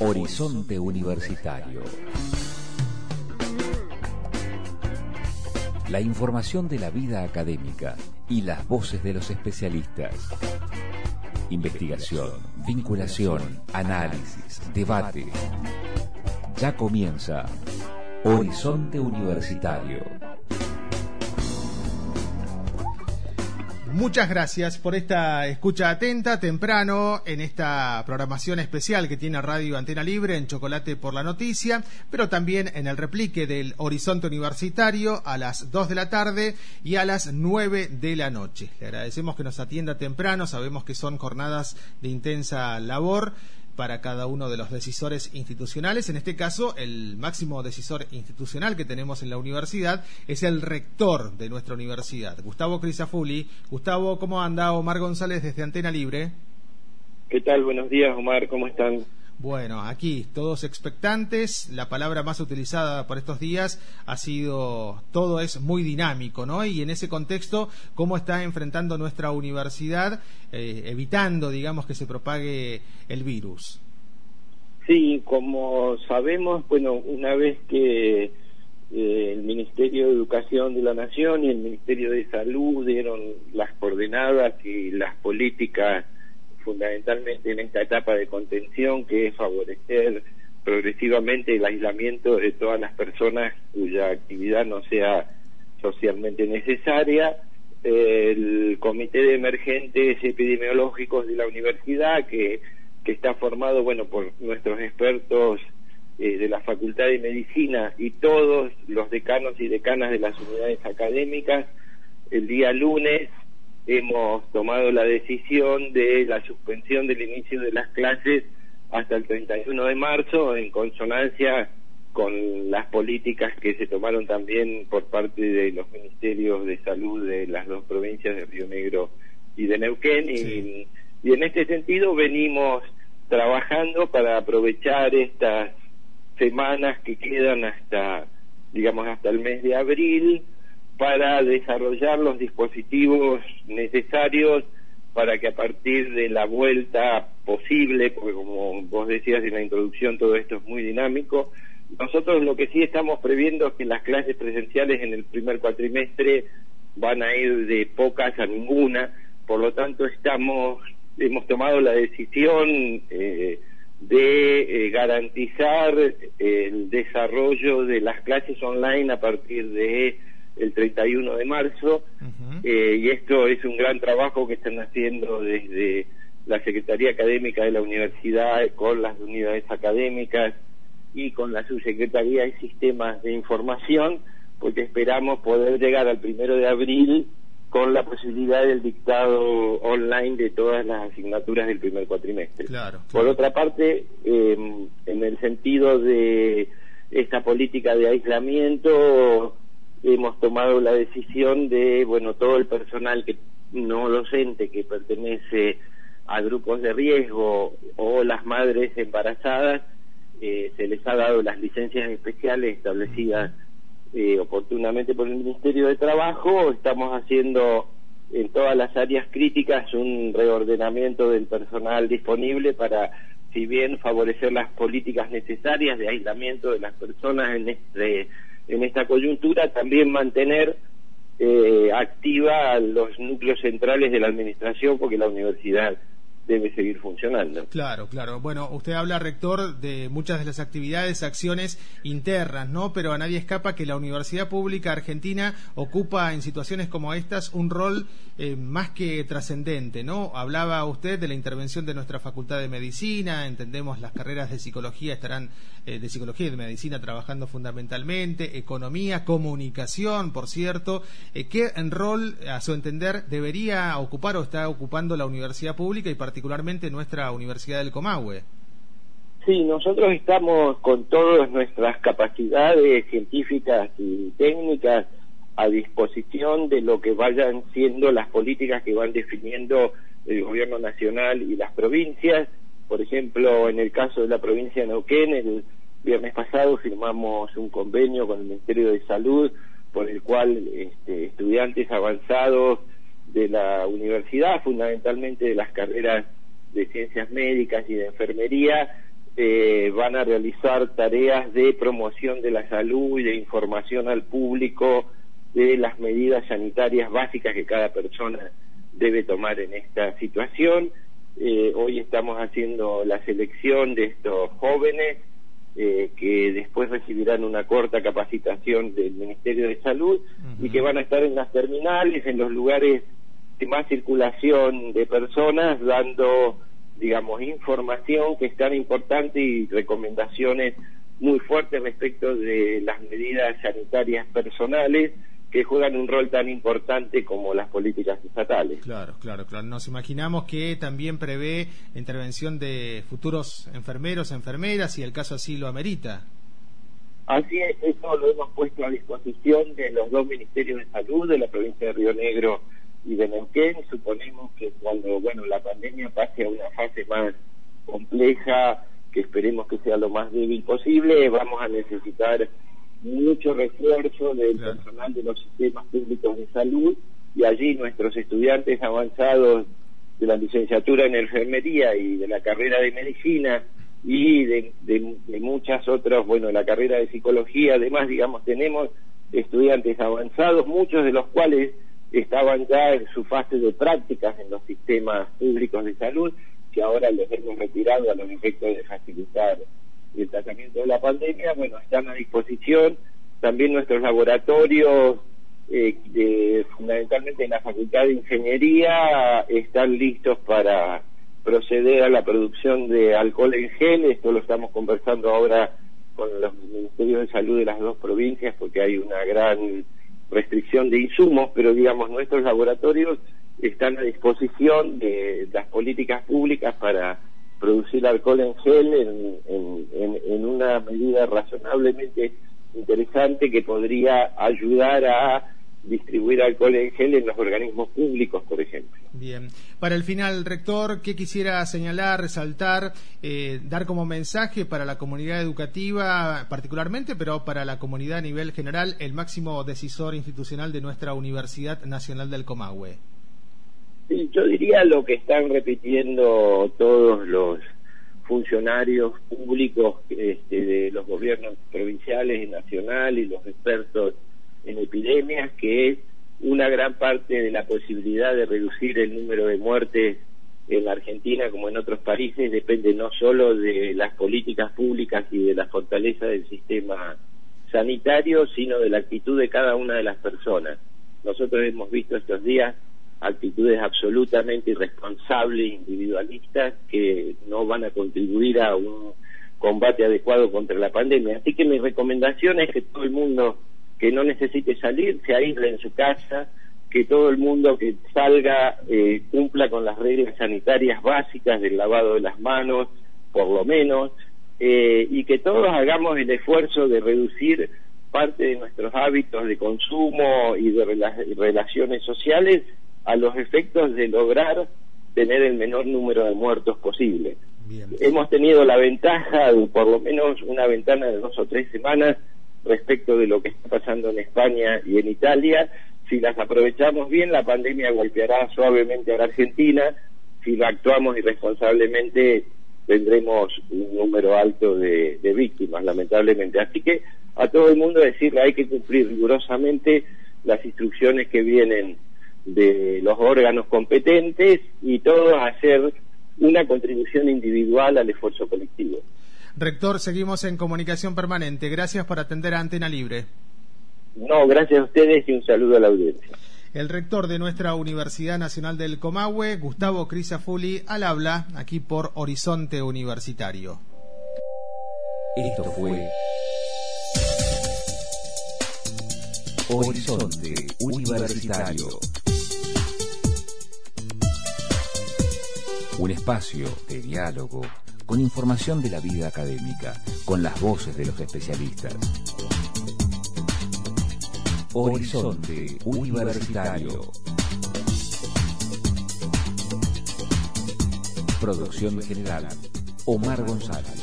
Horizonte Universitario. La información de la vida académica y las voces de los especialistas. Investigación, vinculación, análisis, debate. Ya comienza Horizonte Universitario. Muchas gracias por esta escucha atenta temprano en esta programación especial que tiene Radio Antena Libre en Chocolate por la Noticia, pero también en el replique del Horizonte Universitario a las 2 de la tarde y a las 9 de la noche. Le agradecemos que nos atienda temprano, sabemos que son jornadas de intensa labor para cada uno de los decisores institucionales. En este caso, el máximo decisor institucional que tenemos en la universidad es el rector de nuestra universidad, Gustavo Crisafuli. Gustavo, ¿cómo anda? Omar González desde Antena Libre. ¿Qué tal? Buenos días, Omar. ¿Cómo están? Bueno, aquí todos expectantes. La palabra más utilizada por estos días ha sido todo es muy dinámico, ¿no? Y en ese contexto, ¿cómo está enfrentando nuestra universidad, eh, evitando, digamos, que se propague el virus? Sí, como sabemos, bueno, una vez que eh, el Ministerio de Educación de la Nación y el Ministerio de Salud dieron las coordenadas y las políticas fundamentalmente en esta etapa de contención que es favorecer progresivamente el aislamiento de todas las personas cuya actividad no sea socialmente necesaria. El Comité de Emergentes Epidemiológicos de la universidad, que, que está formado bueno por nuestros expertos eh, de la Facultad de Medicina y todos los decanos y decanas de las unidades académicas, el día lunes hemos tomado la decisión de la suspensión del inicio de las clases hasta el 31 de marzo en consonancia con las políticas que se tomaron también por parte de los ministerios de salud de las dos provincias de Río Negro y de Neuquén. Y, y en este sentido venimos trabajando para aprovechar estas semanas que quedan hasta digamos hasta el mes de abril para desarrollar los dispositivos necesarios para que a partir de la vuelta posible, porque como vos decías en la introducción, todo esto es muy dinámico, nosotros lo que sí estamos previendo es que las clases presenciales en el primer cuatrimestre van a ir de pocas a ninguna, por lo tanto estamos hemos tomado la decisión eh, de eh, garantizar el desarrollo de las clases online a partir de el 31 de marzo eh, y esto es un gran trabajo que están haciendo desde la Secretaría Académica de la Universidad con las unidades académicas y con la Subsecretaría de Sistemas de Información porque esperamos poder llegar al primero de abril con la posibilidad del dictado online de todas las asignaturas del primer cuatrimestre. Por otra parte, em, en el sentido de esta política de aislamiento, hemos tomado la decisión de, bueno, todo el personal que no docente que pertenece a grupos de riesgo o las madres embarazadas, eh, se les ha dado las licencias especiales establecidas eh, oportunamente por el Ministerio de Trabajo. Estamos haciendo en todas las áreas críticas un reordenamiento del personal disponible para, si bien favorecer las políticas necesarias de aislamiento de las personas en este en esta coyuntura, también mantener eh, activa los núcleos centrales de la administración, porque la universidad debe seguir funcionando. Claro, claro. Bueno, usted habla, rector, de muchas de las actividades, acciones internas, ¿no? Pero a nadie escapa que la Universidad Pública Argentina ocupa en situaciones como estas un rol eh, más que trascendente, ¿no? Hablaba usted de la intervención de nuestra Facultad de Medicina, entendemos las carreras de psicología estarán, eh, de psicología y de medicina trabajando fundamentalmente, economía, comunicación, por cierto. Eh, ¿Qué rol, a su entender, debería ocupar o está ocupando la Universidad Pública y particularmente nuestra Universidad del Comahue. Sí, nosotros estamos con todas nuestras capacidades científicas y técnicas a disposición de lo que vayan siendo las políticas que van definiendo el gobierno nacional y las provincias. Por ejemplo, en el caso de la provincia de Neuquén, el viernes pasado firmamos un convenio con el Ministerio de Salud por el cual este, estudiantes avanzados de la universidad, fundamentalmente de las carreras de ciencias médicas y de enfermería, eh, van a realizar tareas de promoción de la salud y de información al público de las medidas sanitarias básicas que cada persona debe tomar en esta situación. Eh, hoy estamos haciendo la selección de estos jóvenes eh, que después recibirán una corta capacitación del Ministerio de Salud y que van a estar en las terminales, en los lugares más circulación de personas, dando, digamos, información que es tan importante y recomendaciones muy fuertes respecto de las medidas sanitarias personales que juegan un rol tan importante como las políticas estatales. Claro, claro, claro. Nos imaginamos que también prevé intervención de futuros enfermeros, enfermeras, y el caso así lo amerita. Así es, eso lo hemos puesto a disposición de los dos ministerios de salud de la provincia de Río Negro y de Neuquén. Suponemos que cuando bueno la pandemia pase a una fase más compleja, que esperemos que sea lo más débil posible, vamos a necesitar mucho refuerzo del personal de los sistemas públicos de salud y allí nuestros estudiantes avanzados de la licenciatura en enfermería y de la carrera de medicina y de, de, muchas otras, bueno, la carrera de psicología, además, digamos, tenemos estudiantes avanzados, muchos de los cuales estaban ya en su fase de prácticas en los sistemas públicos de salud, que ahora los hemos retirado a los efectos de facilitar el tratamiento de la pandemia, bueno, están a disposición. También nuestros laboratorios, eh, fundamentalmente en la Facultad de Ingeniería, están listos para proceder a la producción de alcohol en gel. Esto lo estamos conversando ahora con los ministerios de salud de las dos provincias porque hay una gran restricción de insumos, pero digamos, nuestros laboratorios están a disposición de las políticas públicas para producir alcohol en gel en, una medida razonablemente interesante que podría ayudar a distribuir alcohol en gel en los organismos públicos, por ejemplo. Bien. Para el final, rector, ¿qué quisiera señalar, resaltar, eh, dar como mensaje para la comunidad educativa particularmente, pero para la comunidad a nivel general, el máximo decisor institucional de nuestra Universidad Nacional del Comahue? Sí, yo diría lo que están repitiendo todos los funcionarios públicos este, de los gobiernos provinciales y nacionales y los expertos en epidemias, que es una gran parte de la posibilidad de reducir el número de muertes en la Argentina como en otros países depende no solo de las políticas públicas y de la fortaleza del sistema sanitario, sino de la actitud de cada una de las personas. Nosotros hemos visto estos días actitudes absolutamente irresponsables, individualistas, que no van a contribuir a un combate adecuado contra la pandemia. Así que mi recomendación es que todo el mundo que no necesite salir se aísle en su casa, que todo el mundo que salga eh, cumpla con las reglas sanitarias básicas del lavado de las manos, por lo menos, eh, y que todos hagamos el esfuerzo de reducir parte de nuestros hábitos de consumo y de relaciones sociales a los efectos de lograr tener el menor número de muertos posible. Hemos tenido la ventaja de por lo menos una ventana de dos o tres semanas respecto de lo que está pasando en España y en Italia. Si las aprovechamos bien, la pandemia golpeará suavemente a la Argentina. Si la actuamos irresponsablemente, tendremos un número alto de, de víctimas, lamentablemente. Así que a todo el mundo decirle hay que cumplir rigurosamente las instrucciones que vienen de los órganos competentes y todos hacer una contribución individual al esfuerzo colectivo. Rector, seguimos en comunicación permanente. Gracias por atender a Antena Libre. No, gracias a ustedes y un saludo a la audiencia. El rector de nuestra Universidad Nacional del Comahue, Gustavo Crisafuli, al habla aquí por Horizonte Universitario. Esto fue Horizonte Universitario. Un espacio de diálogo con información de la vida académica, con las voces de los especialistas. Horizonte Universitario. Producción general, Omar González.